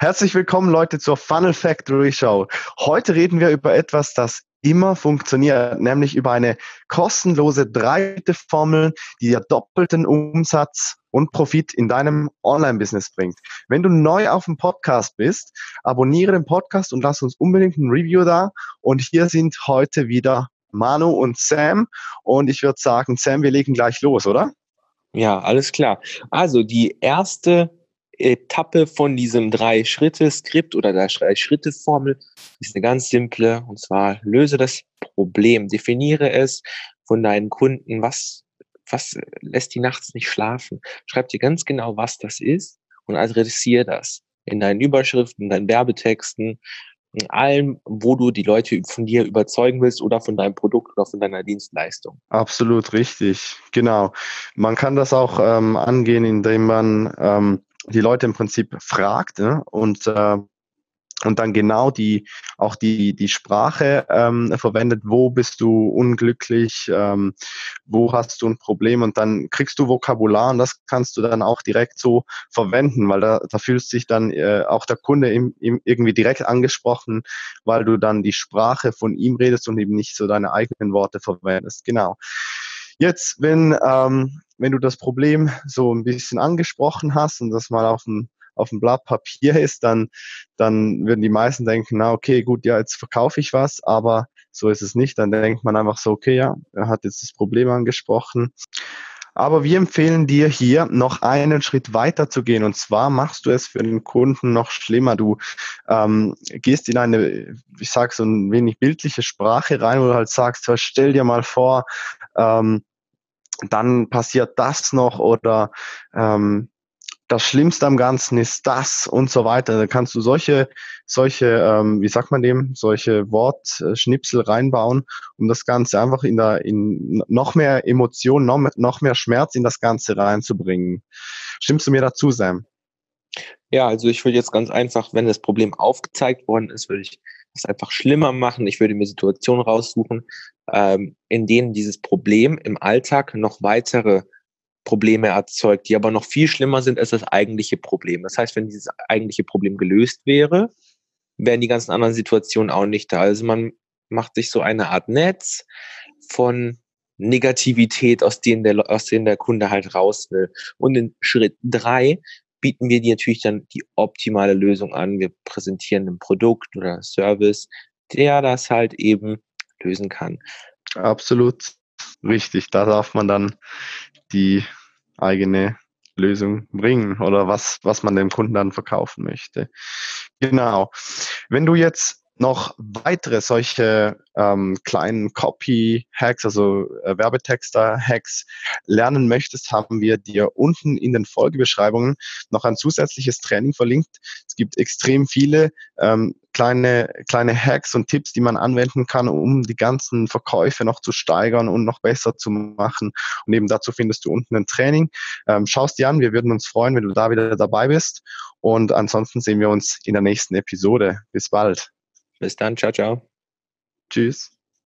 Herzlich willkommen, Leute, zur Funnel Factory Show. Heute reden wir über etwas, das immer funktioniert, nämlich über eine kostenlose dreite Formel, die dir doppelten Umsatz und Profit in deinem Online-Business bringt. Wenn du neu auf dem Podcast bist, abonniere den Podcast und lass uns unbedingt ein Review da. Und hier sind heute wieder Manu und Sam. Und ich würde sagen, Sam, wir legen gleich los, oder? Ja, alles klar. Also die erste Etappe von diesem Drei-Schritte-Skript oder der Drei-Schritte-Formel ist eine ganz simple und zwar löse das Problem, definiere es von deinen Kunden, was, was lässt die nachts nicht schlafen. Schreib dir ganz genau, was das ist und adressiere das in deinen Überschriften, in deinen Werbetexten, in allem, wo du die Leute von dir überzeugen willst oder von deinem Produkt oder von deiner Dienstleistung. Absolut richtig, genau. Man kann das auch ähm, angehen, indem man ähm, die Leute im Prinzip fragt ne? und äh, und dann genau die auch die die Sprache ähm, verwendet, wo bist du unglücklich, ähm, wo hast du ein Problem und dann kriegst du Vokabular und das kannst du dann auch direkt so verwenden, weil da, da fühlt sich dann äh, auch der Kunde im, im irgendwie direkt angesprochen, weil du dann die Sprache von ihm redest und eben nicht so deine eigenen Worte verwendest. Genau. Jetzt, wenn, ähm, wenn du das Problem so ein bisschen angesprochen hast und das mal auf dem, auf dem Blatt Papier ist, dann, dann würden die meisten denken, na okay, gut, ja, jetzt verkaufe ich was, aber so ist es nicht. Dann denkt man einfach so, okay, ja, er hat jetzt das Problem angesprochen. Aber wir empfehlen dir hier noch einen Schritt weiter zu gehen. Und zwar machst du es für den Kunden noch schlimmer. Du ähm, gehst in eine, ich sage so ein wenig bildliche Sprache rein, wo du halt sagst, stell dir mal vor, ähm, dann passiert das noch oder ähm, das Schlimmste am Ganzen ist das und so weiter. Da kannst du solche, solche, ähm, wie sagt man dem, solche Wortschnipsel reinbauen, um das Ganze einfach in der, in noch mehr Emotionen, noch, noch mehr Schmerz in das Ganze reinzubringen. Stimmst du mir dazu, Sam? Ja, also ich würde jetzt ganz einfach, wenn das Problem aufgezeigt worden ist, würde ich es einfach schlimmer machen. Ich würde mir Situationen raussuchen, ähm, in denen dieses Problem im Alltag noch weitere Probleme erzeugt, die aber noch viel schlimmer sind als das eigentliche Problem. Das heißt, wenn dieses eigentliche Problem gelöst wäre, wären die ganzen anderen Situationen auch nicht da. Also man macht sich so eine Art Netz von Negativität, aus denen der, aus denen der Kunde halt raus will. Und in Schritt drei bieten wir dir natürlich dann die optimale Lösung an. Wir präsentieren ein Produkt oder Service, der das halt eben lösen kann. Absolut richtig. Da darf man dann die eigene Lösung bringen oder was, was man dem Kunden dann verkaufen möchte. Genau. Wenn du jetzt noch weitere solche ähm, kleinen Copy-Hacks, also äh, Werbetexter-Hacks lernen möchtest, haben wir dir unten in den Folgebeschreibungen noch ein zusätzliches Training verlinkt. Es gibt extrem viele ähm, kleine, kleine Hacks und Tipps, die man anwenden kann, um die ganzen Verkäufe noch zu steigern und noch besser zu machen. Und eben dazu findest du unten ein Training. Ähm, schaust dir an, wir würden uns freuen, wenn du da wieder dabei bist. Und ansonsten sehen wir uns in der nächsten Episode. Bis bald. Bis dann, ciao, ciao. Tschüss.